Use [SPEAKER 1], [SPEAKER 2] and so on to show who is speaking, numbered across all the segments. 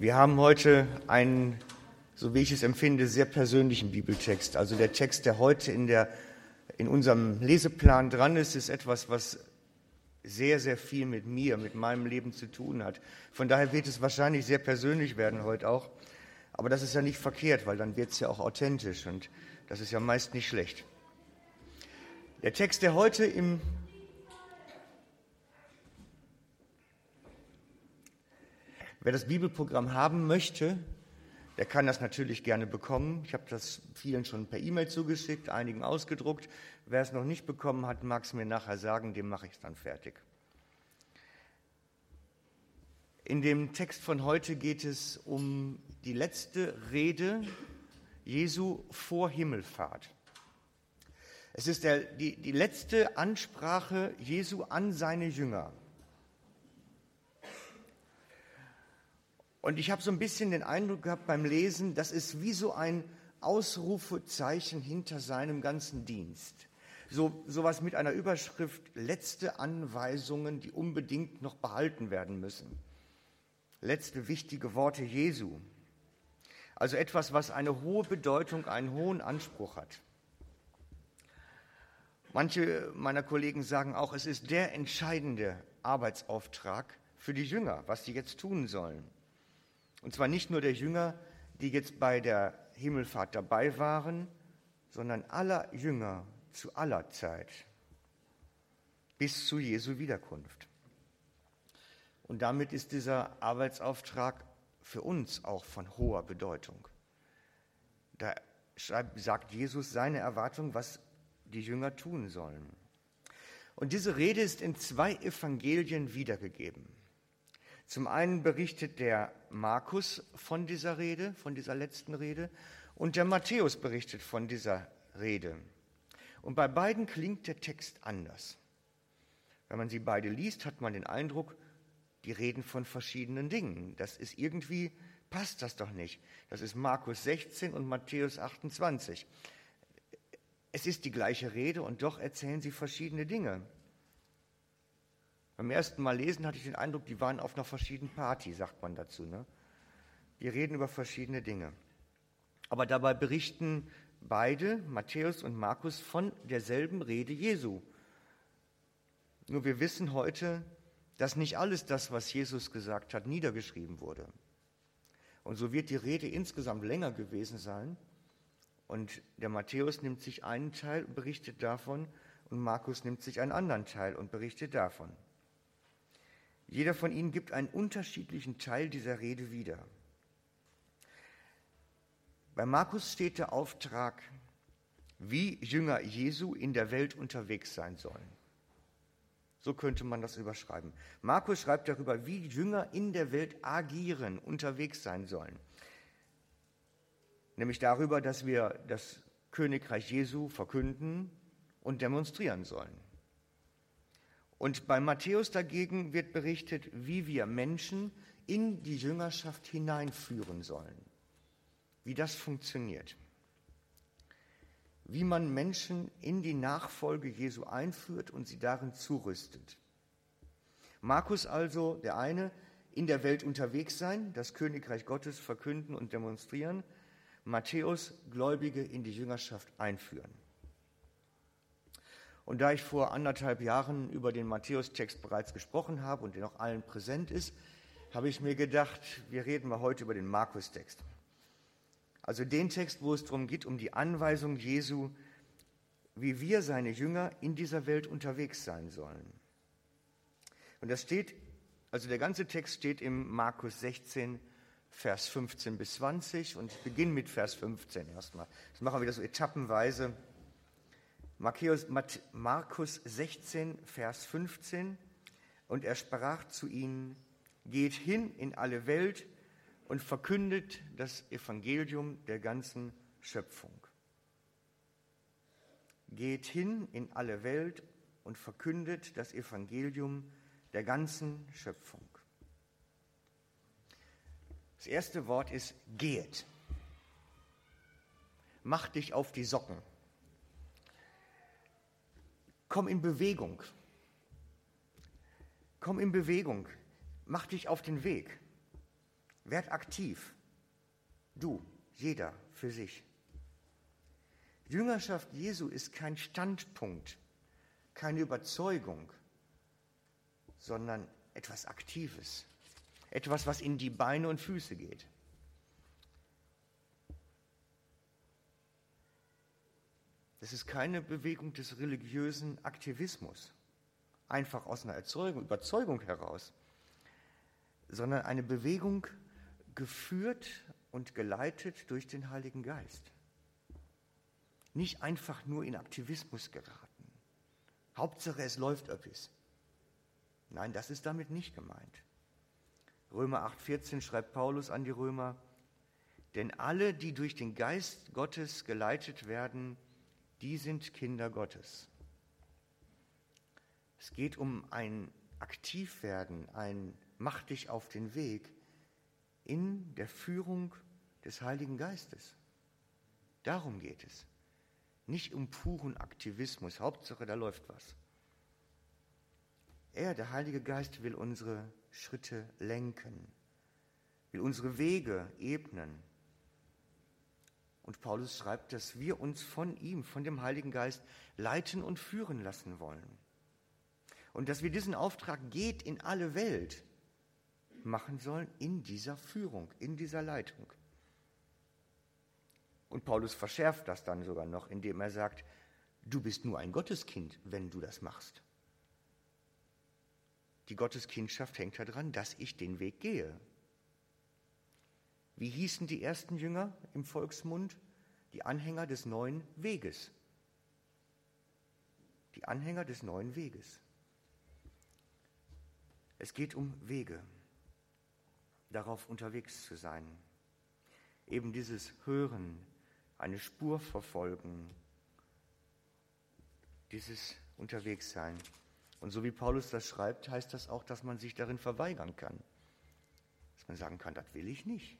[SPEAKER 1] Wir haben heute einen, so wie ich es empfinde, sehr persönlichen Bibeltext. Also der Text, der heute in, der, in unserem Leseplan dran ist, ist etwas, was sehr, sehr viel mit mir, mit meinem Leben zu tun hat. Von daher wird es wahrscheinlich sehr persönlich werden heute auch. Aber das ist ja nicht verkehrt, weil dann wird es ja auch authentisch und das ist ja meist nicht schlecht. Der Text, der heute im Wer das Bibelprogramm haben möchte, der kann das natürlich gerne bekommen. Ich habe das vielen schon per E-Mail zugeschickt, einigen ausgedruckt. Wer es noch nicht bekommen hat, mag es mir nachher sagen, dem mache ich es dann fertig. In dem Text von heute geht es um die letzte Rede Jesu vor Himmelfahrt. Es ist der, die, die letzte Ansprache Jesu an seine Jünger. Und ich habe so ein bisschen den Eindruck gehabt beim Lesen, das ist wie so ein Ausrufezeichen hinter seinem ganzen Dienst. So sowas mit einer Überschrift letzte Anweisungen, die unbedingt noch behalten werden müssen. Letzte wichtige Worte Jesu. Also etwas, was eine hohe Bedeutung, einen hohen Anspruch hat. Manche meiner Kollegen sagen auch, es ist der entscheidende Arbeitsauftrag für die Jünger, was sie jetzt tun sollen. Und zwar nicht nur der Jünger, die jetzt bei der Himmelfahrt dabei waren, sondern aller Jünger zu aller Zeit bis zu Jesu Wiederkunft. Und damit ist dieser Arbeitsauftrag für uns auch von hoher Bedeutung. Da sagt Jesus seine Erwartung, was die Jünger tun sollen. Und diese Rede ist in zwei Evangelien wiedergegeben. Zum einen berichtet der Markus von dieser Rede, von dieser letzten Rede, und der Matthäus berichtet von dieser Rede. Und bei beiden klingt der Text anders. Wenn man sie beide liest, hat man den Eindruck, die reden von verschiedenen Dingen. Das ist irgendwie, passt das doch nicht. Das ist Markus 16 und Matthäus 28. Es ist die gleiche Rede und doch erzählen sie verschiedene Dinge. Beim ersten Mal lesen hatte ich den Eindruck, die waren auf einer verschiedenen Party, sagt man dazu. Ne? Die reden über verschiedene Dinge. Aber dabei berichten beide, Matthäus und Markus, von derselben Rede Jesu. Nur wir wissen heute, dass nicht alles das, was Jesus gesagt hat, niedergeschrieben wurde. Und so wird die Rede insgesamt länger gewesen sein. Und der Matthäus nimmt sich einen Teil und berichtet davon und Markus nimmt sich einen anderen Teil und berichtet davon. Jeder von ihnen gibt einen unterschiedlichen Teil dieser Rede wieder. Bei Markus steht der Auftrag, wie Jünger Jesu in der Welt unterwegs sein sollen. So könnte man das überschreiben. Markus schreibt darüber, wie Jünger in der Welt agieren, unterwegs sein sollen. Nämlich darüber, dass wir das Königreich Jesu verkünden und demonstrieren sollen. Und bei Matthäus dagegen wird berichtet, wie wir Menschen in die Jüngerschaft hineinführen sollen, wie das funktioniert, wie man Menschen in die Nachfolge Jesu einführt und sie darin zurüstet. Markus also, der eine, in der Welt unterwegs sein, das Königreich Gottes verkünden und demonstrieren, Matthäus Gläubige in die Jüngerschaft einführen. Und da ich vor anderthalb Jahren über den Matthäus-Text bereits gesprochen habe und der noch allen präsent ist, habe ich mir gedacht, wir reden mal heute über den Markus-Text. Also den Text, wo es darum geht, um die Anweisung Jesu, wie wir seine Jünger in dieser Welt unterwegs sein sollen. Und das steht, also der ganze Text steht im Markus 16, Vers 15 bis 20 und ich beginne mit Vers 15 erstmal. Das machen wir wieder so etappenweise. Markus 16, Vers 15. Und er sprach zu ihnen, geht hin in alle Welt und verkündet das Evangelium der ganzen Schöpfung. Geht hin in alle Welt und verkündet das Evangelium der ganzen Schöpfung. Das erste Wort ist geht. Mach dich auf die Socken. Komm in Bewegung. Komm in Bewegung. Mach dich auf den Weg. Werd aktiv. Du, jeder für sich. Jüngerschaft Jesu ist kein Standpunkt, keine Überzeugung, sondern etwas Aktives, etwas, was in die Beine und Füße geht. Das ist keine Bewegung des religiösen Aktivismus, einfach aus einer Erzeugung, Überzeugung heraus, sondern eine Bewegung geführt und geleitet durch den Heiligen Geist. Nicht einfach nur in Aktivismus geraten. Hauptsache, es läuft etwas. Nein, das ist damit nicht gemeint. Römer 8:14 schreibt Paulus an die Römer, denn alle, die durch den Geist Gottes geleitet werden, die sind Kinder Gottes. Es geht um ein Aktivwerden, ein Mach dich auf den Weg in der Führung des Heiligen Geistes. Darum geht es. Nicht um puren Aktivismus. Hauptsache, da läuft was. Er, der Heilige Geist, will unsere Schritte lenken, will unsere Wege ebnen. Und Paulus schreibt, dass wir uns von ihm, von dem Heiligen Geist, leiten und führen lassen wollen. Und dass wir diesen Auftrag geht in alle Welt machen sollen in dieser Führung, in dieser Leitung. Und Paulus verschärft das dann sogar noch, indem er sagt, du bist nur ein Gotteskind, wenn du das machst. Die Gotteskindschaft hängt daran, dass ich den Weg gehe. Wie hießen die ersten Jünger im Volksmund? Die Anhänger des neuen Weges. Die Anhänger des neuen Weges. Es geht um Wege, darauf unterwegs zu sein. Eben dieses Hören, eine Spur verfolgen, dieses Unterwegssein. Und so wie Paulus das schreibt, heißt das auch, dass man sich darin verweigern kann. Dass man sagen kann, das will ich nicht.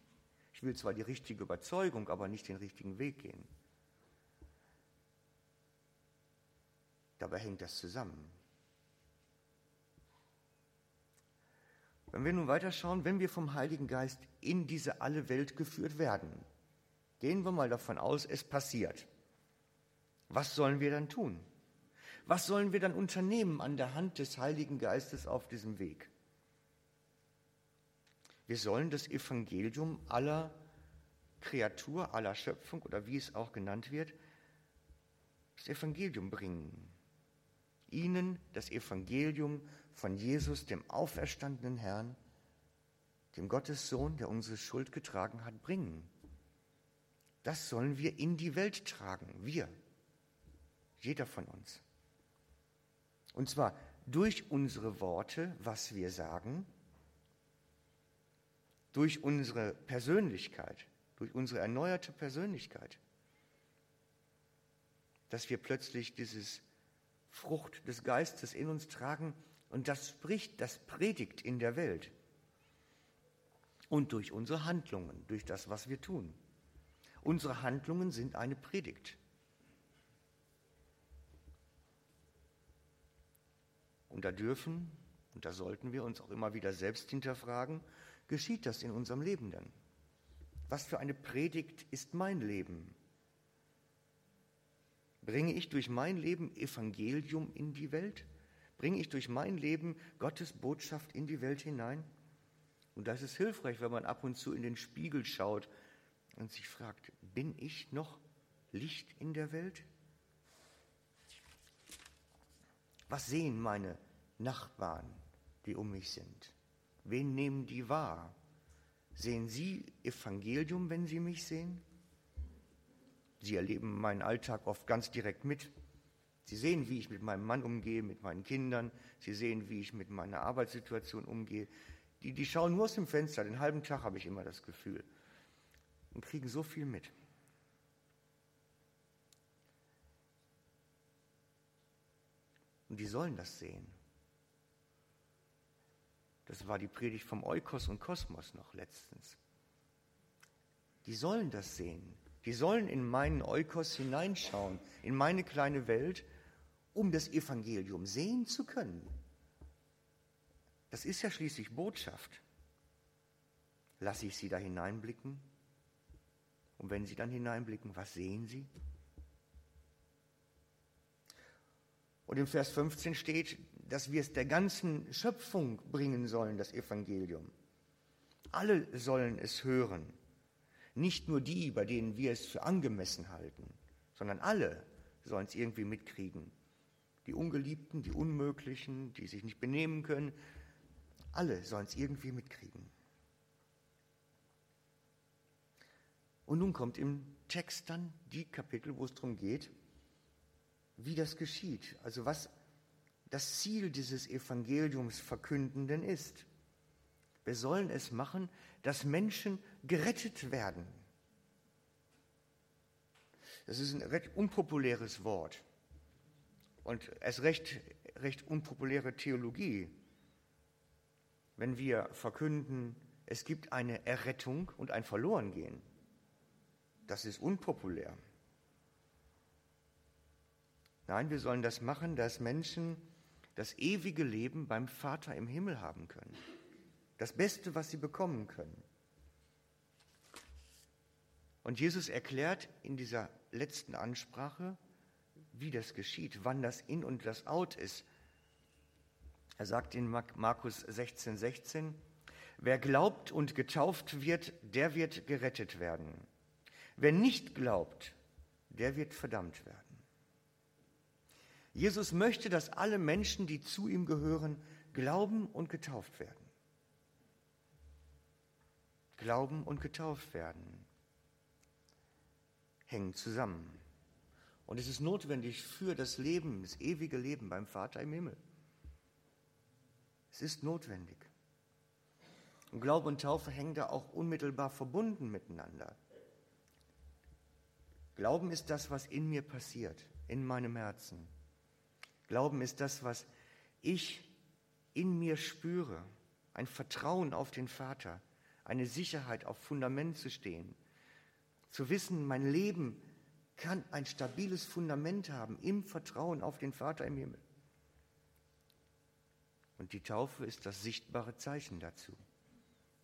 [SPEAKER 1] Ich will zwar die richtige Überzeugung, aber nicht den richtigen Weg gehen. Dabei hängt das zusammen. Wenn wir nun weiterschauen, wenn wir vom Heiligen Geist in diese alle Welt geführt werden, gehen wir mal davon aus, es passiert. Was sollen wir dann tun? Was sollen wir dann unternehmen an der Hand des Heiligen Geistes auf diesem Weg? Wir sollen das Evangelium aller Kreatur, aller Schöpfung oder wie es auch genannt wird, das Evangelium bringen. Ihnen das Evangelium von Jesus, dem auferstandenen Herrn, dem Gottessohn, der unsere Schuld getragen hat, bringen. Das sollen wir in die Welt tragen, wir, jeder von uns. Und zwar durch unsere Worte, was wir sagen, durch unsere Persönlichkeit, durch unsere erneuerte Persönlichkeit, dass wir plötzlich dieses Frucht des Geistes in uns tragen und das spricht, das predigt in der Welt. Und durch unsere Handlungen, durch das, was wir tun. Unsere Handlungen sind eine Predigt. Und da dürfen und da sollten wir uns auch immer wieder selbst hinterfragen, geschieht das in unserem Leben denn? Was für eine Predigt ist mein Leben? Bringe ich durch mein Leben Evangelium in die Welt? Bringe ich durch mein Leben Gottes Botschaft in die Welt hinein? Und da ist hilfreich, wenn man ab und zu in den Spiegel schaut und sich fragt, bin ich noch Licht in der Welt? Was sehen meine Nachbarn, die um mich sind? Wen nehmen die wahr? Sehen sie Evangelium, wenn sie mich sehen? Sie erleben meinen Alltag oft ganz direkt mit. Sie sehen, wie ich mit meinem Mann umgehe, mit meinen Kindern. Sie sehen, wie ich mit meiner Arbeitssituation umgehe. Die, die schauen nur aus dem Fenster. Den halben Tag habe ich immer das Gefühl. Und kriegen so viel mit. Und die sollen das sehen. Das war die Predigt vom Eukos und Kosmos noch letztens. Die sollen das sehen. Die sollen in meinen Eukos hineinschauen, in meine kleine Welt, um das Evangelium sehen zu können. Das ist ja schließlich Botschaft. Lasse ich sie da hineinblicken? Und wenn sie dann hineinblicken, was sehen sie? Und im Vers 15 steht, dass wir es der ganzen Schöpfung bringen sollen, das Evangelium. Alle sollen es hören. Nicht nur die, bei denen wir es für angemessen halten, sondern alle sollen es irgendwie mitkriegen. Die Ungeliebten, die Unmöglichen, die sich nicht benehmen können, alle sollen es irgendwie mitkriegen. Und nun kommt im Text dann die Kapitel, wo es darum geht, wie das geschieht, also was das Ziel dieses Evangeliums Verkündenden ist. Wir sollen es machen, dass Menschen gerettet werden. Das ist ein recht unpopuläres Wort und es recht, recht unpopuläre Theologie, wenn wir verkünden, es gibt eine Errettung und ein Verlorengehen. Das ist unpopulär. Nein, wir sollen das machen, dass Menschen das ewige Leben beim Vater im Himmel haben können. Das Beste, was sie bekommen können. Und Jesus erklärt in dieser letzten Ansprache, wie das geschieht, wann das In und das Out ist. Er sagt in Markus 16, 16, wer glaubt und getauft wird, der wird gerettet werden. Wer nicht glaubt, der wird verdammt werden. Jesus möchte, dass alle Menschen, die zu ihm gehören, glauben und getauft werden. Glauben und getauft werden hängen zusammen. Und es ist notwendig für das Leben, das ewige Leben beim Vater im Himmel. Es ist notwendig. Und Glaube und Taufe hängen da auch unmittelbar verbunden miteinander. Glauben ist das, was in mir passiert, in meinem Herzen. Glauben ist das, was ich in mir spüre. Ein Vertrauen auf den Vater, eine Sicherheit, auf Fundament zu stehen. Zu wissen, mein Leben kann ein stabiles Fundament haben im Vertrauen auf den Vater im Himmel. Und die Taufe ist das sichtbare Zeichen dazu.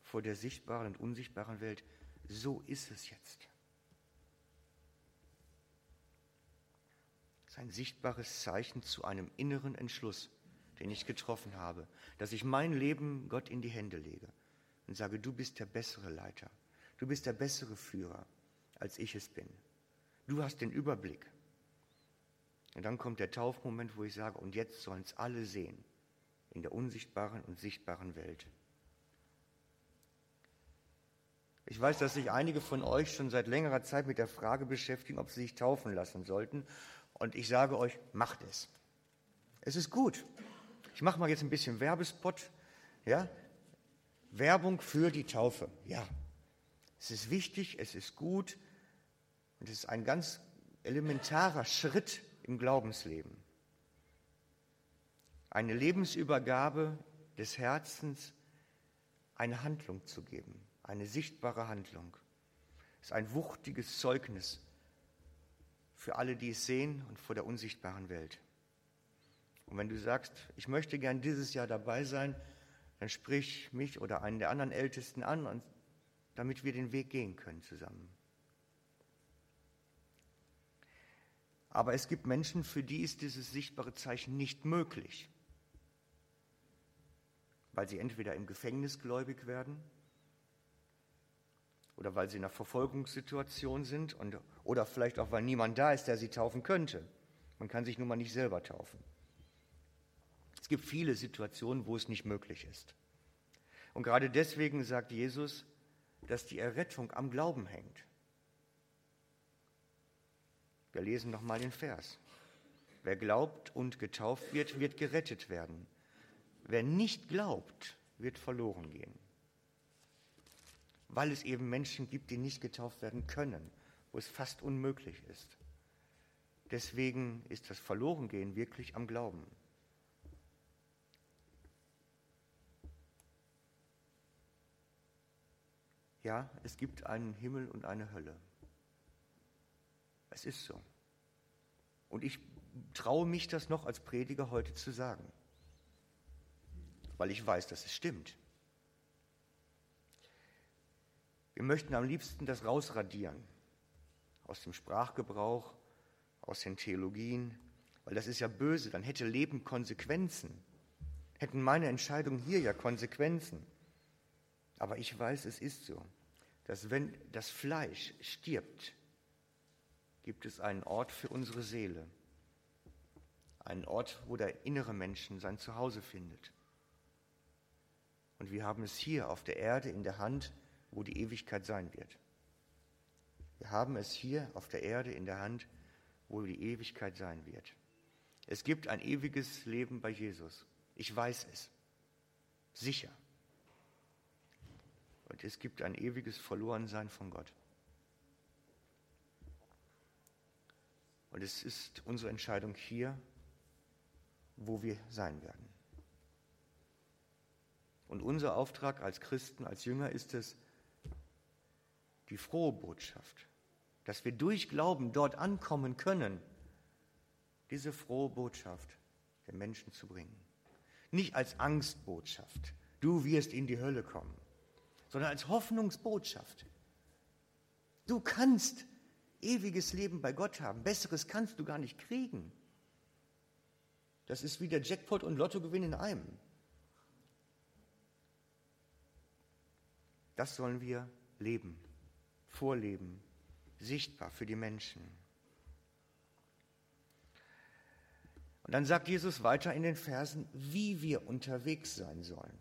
[SPEAKER 1] Vor der sichtbaren und unsichtbaren Welt. So ist es jetzt. Ist ein sichtbares Zeichen zu einem inneren Entschluss, den ich getroffen habe, dass ich mein Leben Gott in die Hände lege und sage, du bist der bessere Leiter, du bist der bessere Führer, als ich es bin. Du hast den Überblick. Und dann kommt der Taufmoment, wo ich sage, und jetzt sollen es alle sehen in der unsichtbaren und sichtbaren Welt. Ich weiß, dass sich einige von euch schon seit längerer Zeit mit der Frage beschäftigen, ob sie sich taufen lassen sollten. Und ich sage euch, macht es. Es ist gut. Ich mache mal jetzt ein bisschen Werbespot. Ja? Werbung für die Taufe. Ja. Es ist wichtig, es ist gut und es ist ein ganz elementarer Schritt im Glaubensleben eine Lebensübergabe des Herzens, eine Handlung zu geben, eine sichtbare Handlung. Es ist ein wuchtiges Zeugnis für alle, die es sehen und vor der unsichtbaren Welt. Und wenn du sagst, ich möchte gern dieses Jahr dabei sein, dann sprich mich oder einen der anderen Ältesten an, damit wir den Weg gehen können zusammen. Aber es gibt Menschen, für die ist dieses sichtbare Zeichen nicht möglich weil sie entweder im Gefängnis gläubig werden oder weil sie in einer Verfolgungssituation sind und, oder vielleicht auch, weil niemand da ist, der sie taufen könnte. Man kann sich nun mal nicht selber taufen. Es gibt viele Situationen, wo es nicht möglich ist. Und gerade deswegen sagt Jesus, dass die Errettung am Glauben hängt. Wir lesen nochmal den Vers. Wer glaubt und getauft wird, wird gerettet werden. Wer nicht glaubt, wird verloren gehen. Weil es eben Menschen gibt, die nicht getauft werden können, wo es fast unmöglich ist. Deswegen ist das Verlorengehen wirklich am Glauben. Ja, es gibt einen Himmel und eine Hölle. Es ist so. Und ich traue mich das noch als Prediger heute zu sagen weil ich weiß, dass es stimmt. Wir möchten am liebsten das rausradieren aus dem Sprachgebrauch, aus den Theologien, weil das ist ja böse, dann hätte Leben Konsequenzen. Hätten meine Entscheidungen hier ja Konsequenzen. Aber ich weiß, es ist so, dass wenn das Fleisch stirbt, gibt es einen Ort für unsere Seele. Einen Ort, wo der innere Menschen sein Zuhause findet. Und wir haben es hier auf der Erde in der Hand, wo die Ewigkeit sein wird. Wir haben es hier auf der Erde in der Hand, wo die Ewigkeit sein wird. Es gibt ein ewiges Leben bei Jesus. Ich weiß es. Sicher. Und es gibt ein ewiges Verlorensein von Gott. Und es ist unsere Entscheidung hier, wo wir sein werden. Und unser Auftrag als Christen, als Jünger ist es, die frohe Botschaft, dass wir durch Glauben dort ankommen können, diese frohe Botschaft den Menschen zu bringen. Nicht als Angstbotschaft, du wirst in die Hölle kommen, sondern als Hoffnungsbotschaft. Du kannst ewiges Leben bei Gott haben. Besseres kannst du gar nicht kriegen. Das ist wie der Jackpot und Lottogewinn in einem. Das sollen wir leben, vorleben, sichtbar für die Menschen. Und dann sagt Jesus weiter in den Versen, wie wir unterwegs sein sollen.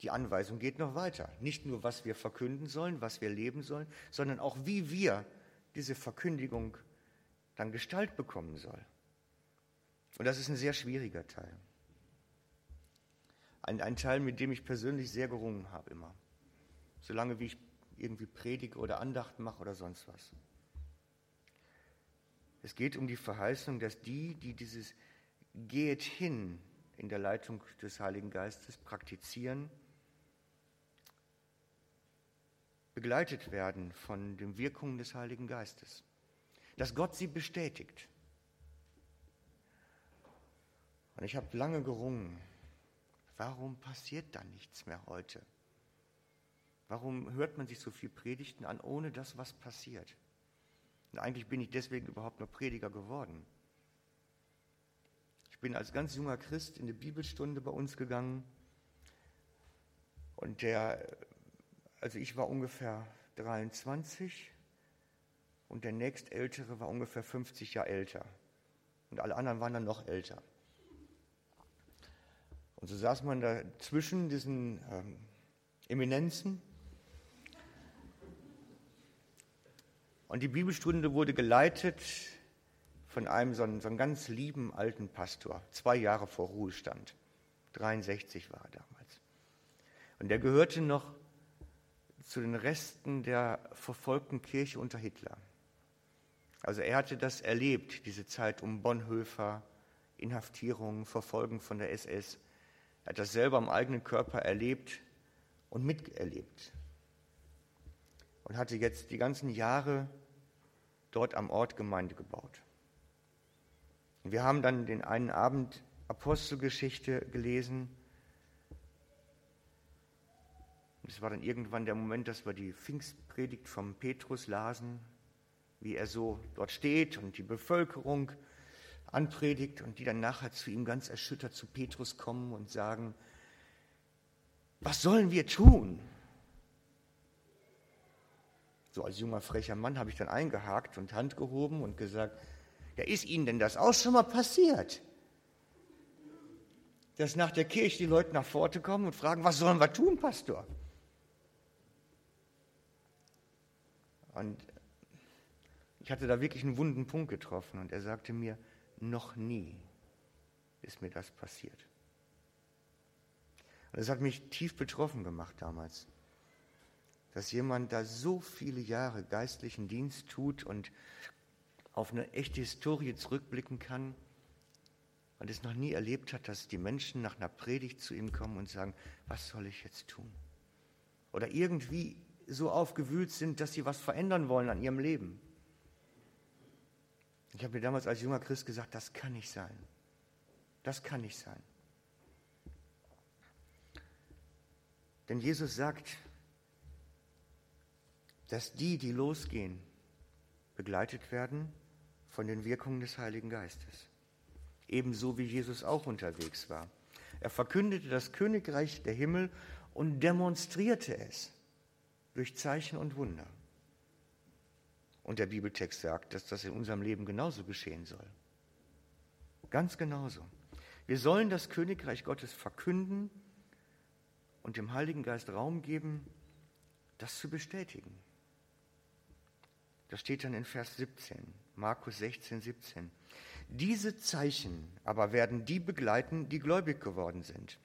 [SPEAKER 1] Die Anweisung geht noch weiter. Nicht nur, was wir verkünden sollen, was wir leben sollen, sondern auch, wie wir diese Verkündigung dann Gestalt bekommen soll. Und das ist ein sehr schwieriger Teil. Ein, ein Teil, mit dem ich persönlich sehr gerungen habe immer. Solange wie ich irgendwie predige oder Andacht mache oder sonst was. Es geht um die Verheißung, dass die, die dieses Geht hin in der Leitung des Heiligen Geistes praktizieren, begleitet werden von den Wirkungen des Heiligen Geistes. Dass Gott sie bestätigt. Und ich habe lange gerungen, warum passiert da nichts mehr heute? Warum hört man sich so viel Predigten an, ohne dass was passiert? Und eigentlich bin ich deswegen überhaupt nur Prediger geworden. Ich bin als ganz junger Christ in die Bibelstunde bei uns gegangen und der also ich war ungefähr 23 und der nächstältere war ungefähr 50 Jahre älter. Und alle anderen waren dann noch älter. Und so saß man da zwischen diesen ähm, Eminenzen. Und die Bibelstunde wurde geleitet von einem so einen, so einen ganz lieben alten Pastor, zwei Jahre vor Ruhestand. 63 war er damals. Und der gehörte noch zu den Resten der verfolgten Kirche unter Hitler. Also er hatte das erlebt, diese Zeit um Bonhoeffer, Inhaftierung, Verfolgung von der SS. Er hat das selber am eigenen Körper erlebt und miterlebt. Und hatte jetzt die ganzen Jahre dort am Ort Gemeinde gebaut. Wir haben dann den einen Abend Apostelgeschichte gelesen es war dann irgendwann der Moment, dass wir die Pfingstpredigt vom Petrus lasen, wie er so dort steht und die Bevölkerung anpredigt und die dann nachher zu ihm ganz erschüttert zu Petrus kommen und sagen, was sollen wir tun? So als junger frecher Mann habe ich dann eingehakt und Hand gehoben und gesagt, ja, ist Ihnen denn das auch schon mal passiert? Dass nach der Kirche die Leute nach Pforte kommen und fragen, was sollen wir tun, Pastor? Und ich hatte da wirklich einen wunden Punkt getroffen und er sagte mir, noch nie ist mir das passiert. Und es hat mich tief betroffen gemacht damals, dass jemand da so viele Jahre geistlichen Dienst tut und auf eine echte Historie zurückblicken kann und es noch nie erlebt hat, dass die Menschen nach einer Predigt zu ihm kommen und sagen, was soll ich jetzt tun? Oder irgendwie so aufgewühlt sind, dass sie was verändern wollen an ihrem Leben. Ich habe mir damals als junger Christ gesagt, das kann nicht sein. Das kann nicht sein. Denn Jesus sagt, dass die, die losgehen, begleitet werden von den Wirkungen des Heiligen Geistes. Ebenso wie Jesus auch unterwegs war. Er verkündete das Königreich der Himmel und demonstrierte es durch Zeichen und Wunder. Und der Bibeltext sagt, dass das in unserem Leben genauso geschehen soll. Ganz genauso. Wir sollen das Königreich Gottes verkünden und dem Heiligen Geist Raum geben, das zu bestätigen. Das steht dann in Vers 17, Markus 16, 17. Diese Zeichen aber werden die begleiten, die gläubig geworden sind.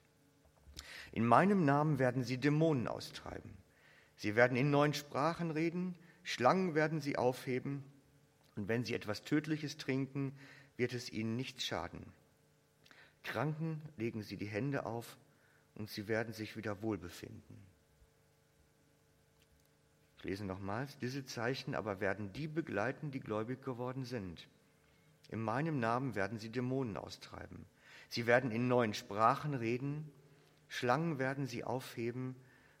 [SPEAKER 1] In meinem Namen werden sie Dämonen austreiben. Sie werden in neuen Sprachen reden, Schlangen werden sie aufheben, und wenn sie etwas Tödliches trinken, wird es ihnen nichts schaden. Kranken legen sie die Hände auf, und sie werden sich wieder wohlbefinden. Lese nochmals, diese Zeichen aber werden die begleiten, die gläubig geworden sind. In meinem Namen werden sie Dämonen austreiben. Sie werden in neuen Sprachen reden, Schlangen werden sie aufheben,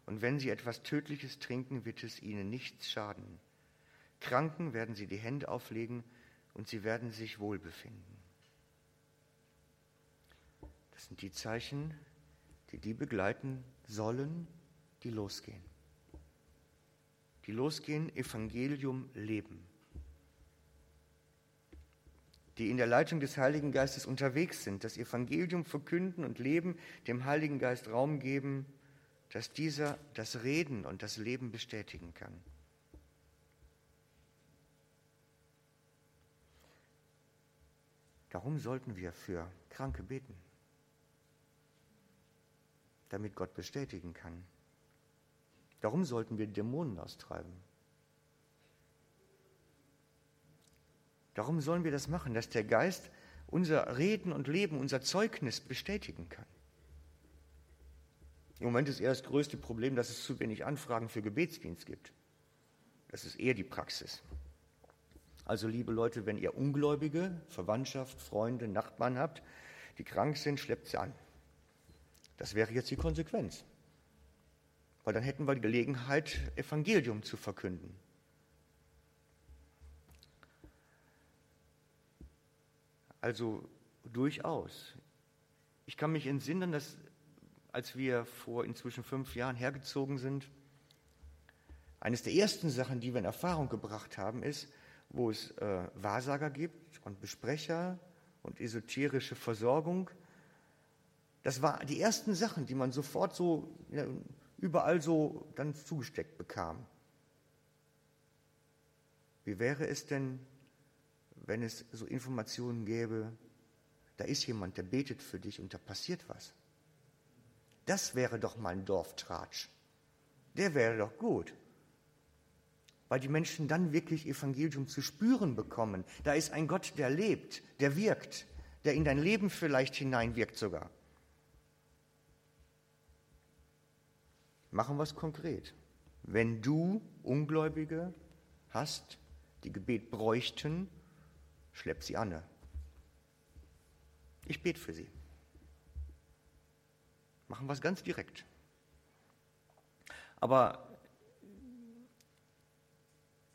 [SPEAKER 1] und wenn sie etwas Tödliches trinken, wird es ihnen nichts schaden. Kranken werden sie die Hände auflegen, und sie werden sich wohlbefinden. Das sind die Zeichen, die die begleiten sollen, die losgehen. Die losgehen, Evangelium leben. Die in der Leitung des Heiligen Geistes unterwegs sind, das Evangelium verkünden und leben, dem Heiligen Geist Raum geben, dass dieser das Reden und das Leben bestätigen kann. Darum sollten wir für Kranke beten, damit Gott bestätigen kann. Darum sollten wir Dämonen austreiben. Darum sollen wir das machen, dass der Geist unser Reden und Leben, unser Zeugnis bestätigen kann. Im Moment ist eher das größte Problem, dass es zu wenig Anfragen für Gebetsdienst gibt. Das ist eher die Praxis. Also liebe Leute, wenn ihr Ungläubige, Verwandtschaft, Freunde, Nachbarn habt, die krank sind, schleppt sie an. Das wäre jetzt die Konsequenz. Weil dann hätten wir die Gelegenheit, Evangelium zu verkünden. Also durchaus. Ich kann mich entsinnen, dass als wir vor inzwischen fünf Jahren hergezogen sind, eines der ersten Sachen, die wir in Erfahrung gebracht haben, ist, wo es äh, Wahrsager gibt und Besprecher und esoterische Versorgung. Das waren die ersten Sachen, die man sofort so überall so dann zugesteckt bekam. Wie wäre es denn, wenn es so Informationen gäbe, da ist jemand, der betet für dich und da passiert was. Das wäre doch mal ein Dorftratsch. Der wäre doch gut. Weil die Menschen dann wirklich Evangelium zu spüren bekommen. Da ist ein Gott, der lebt, der wirkt, der in dein Leben vielleicht hineinwirkt sogar. Machen wir es konkret. Wenn du Ungläubige hast, die Gebet bräuchten, schlepp sie an. Ich bete für sie. Machen wir es ganz direkt. Aber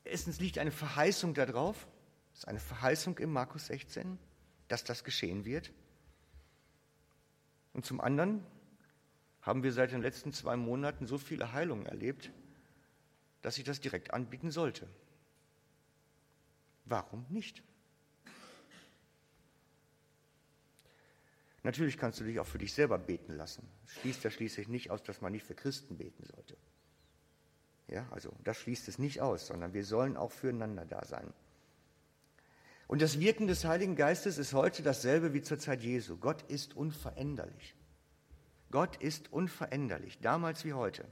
[SPEAKER 1] erstens liegt eine Verheißung darauf, es ist eine Verheißung im Markus 16, dass das geschehen wird. Und zum anderen haben wir seit den letzten zwei Monaten so viele Heilungen erlebt, dass ich das direkt anbieten sollte. Warum nicht? Natürlich kannst du dich auch für dich selber beten lassen. Schließt ja schließlich nicht aus, dass man nicht für Christen beten sollte. Ja, also das schließt es nicht aus, sondern wir sollen auch füreinander da sein. Und das Wirken des Heiligen Geistes ist heute dasselbe wie zur Zeit Jesu. Gott ist unveränderlich. Gott ist unveränderlich, damals wie heute.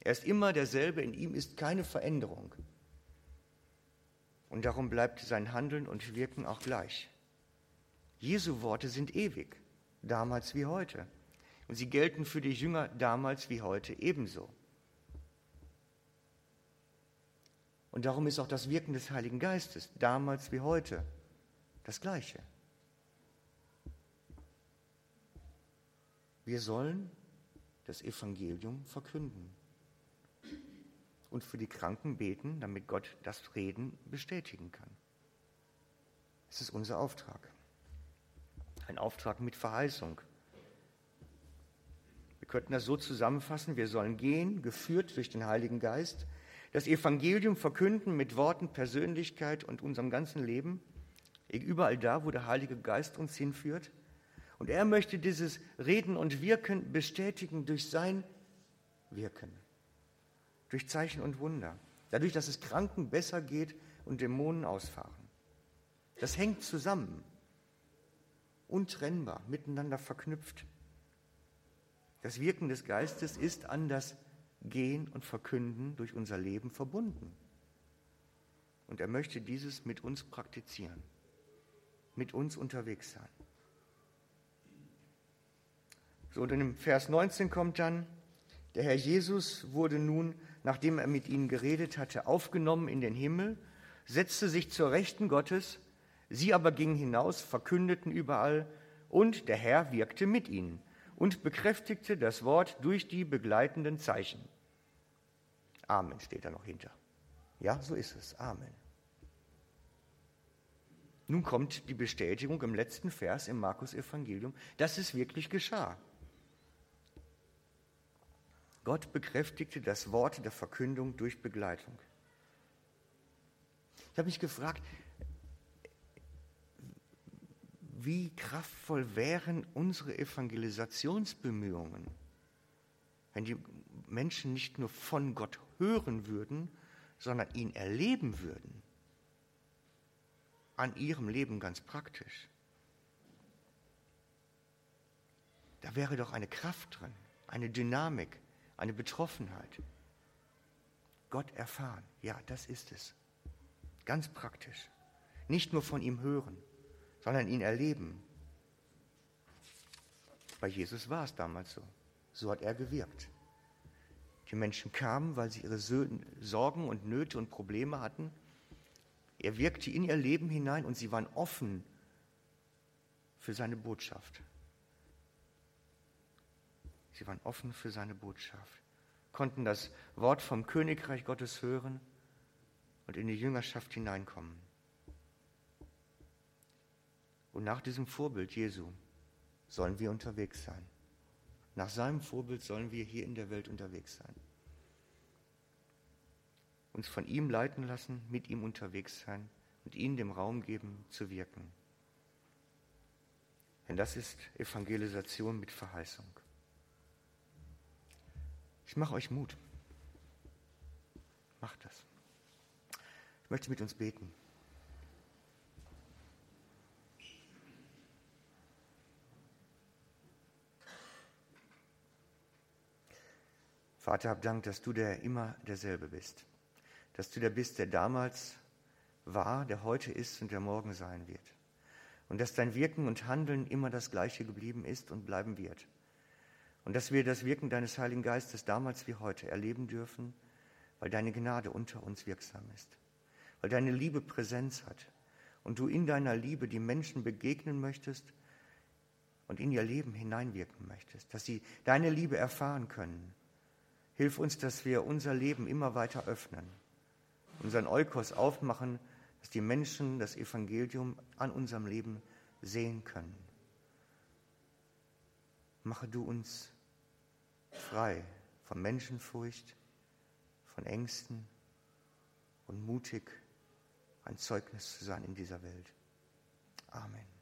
[SPEAKER 1] Er ist immer derselbe, in ihm ist keine Veränderung. Und darum bleibt sein Handeln und Wirken auch gleich. Jesu Worte sind ewig damals wie heute. Und sie gelten für die Jünger damals wie heute ebenso. Und darum ist auch das Wirken des Heiligen Geistes damals wie heute das Gleiche. Wir sollen das Evangelium verkünden. und für die Kranken beten, damit Gott das Reden bestätigen kann. Es ist unser Auftrag. Ein Auftrag mit Verheißung. Wir könnten das so zusammenfassen, wir sollen gehen, geführt durch den Heiligen Geist, das Evangelium verkünden mit Worten, Persönlichkeit und unserem ganzen Leben, überall da, wo der Heilige Geist uns hinführt. Und er möchte dieses Reden und Wirken bestätigen durch sein Wirken, durch Zeichen und Wunder, dadurch, dass es Kranken besser geht und Dämonen ausfahren. Das hängt zusammen, untrennbar, miteinander verknüpft. Das Wirken des Geistes ist an das Gehen und Verkünden durch unser Leben verbunden. Und er möchte dieses mit uns praktizieren, mit uns unterwegs sein. So, und dem Vers 19 kommt dann, der Herr Jesus wurde nun, nachdem er mit ihnen geredet hatte, aufgenommen in den Himmel, setzte sich zur Rechten Gottes Sie aber gingen hinaus, verkündeten überall, und der Herr wirkte mit ihnen und bekräftigte das Wort durch die begleitenden Zeichen. Amen steht da noch hinter. Ja, so ist es. Amen. Nun kommt die Bestätigung im letzten Vers im Markus Evangelium, dass es wirklich geschah. Gott bekräftigte das Wort der Verkündung durch Begleitung. Ich habe mich gefragt, wie kraftvoll wären unsere Evangelisationsbemühungen, wenn die Menschen nicht nur von Gott hören würden, sondern ihn erleben würden. An ihrem Leben ganz praktisch. Da wäre doch eine Kraft drin, eine Dynamik, eine Betroffenheit. Gott erfahren, ja, das ist es. Ganz praktisch. Nicht nur von ihm hören sondern ihn erleben. Bei Jesus war es damals so. So hat er gewirkt. Die Menschen kamen, weil sie ihre Sorgen und Nöte und Probleme hatten. Er wirkte in ihr Leben hinein und sie waren offen für seine Botschaft. Sie waren offen für seine Botschaft, konnten das Wort vom Königreich Gottes hören und in die Jüngerschaft hineinkommen. Und nach diesem Vorbild Jesu sollen wir unterwegs sein. Nach seinem Vorbild sollen wir hier in der Welt unterwegs sein. Uns von ihm leiten lassen, mit ihm unterwegs sein und ihm dem Raum geben, zu wirken. Denn das ist Evangelisation mit Verheißung. Ich mache euch Mut. Macht das. Ich möchte mit uns beten. Vater, hab Dank, dass du der immer derselbe bist. Dass du der bist, der damals war, der heute ist und der morgen sein wird. Und dass dein Wirken und Handeln immer das gleiche geblieben ist und bleiben wird. Und dass wir das Wirken deines Heiligen Geistes damals wie heute erleben dürfen, weil deine Gnade unter uns wirksam ist. Weil deine Liebe Präsenz hat und du in deiner Liebe die Menschen begegnen möchtest und in ihr Leben hineinwirken möchtest. Dass sie deine Liebe erfahren können Hilf uns, dass wir unser Leben immer weiter öffnen, unseren Eukos aufmachen, dass die Menschen das Evangelium an unserem Leben sehen können. Mache du uns frei von Menschenfurcht, von Ängsten und mutig, ein Zeugnis zu sein in dieser Welt. Amen.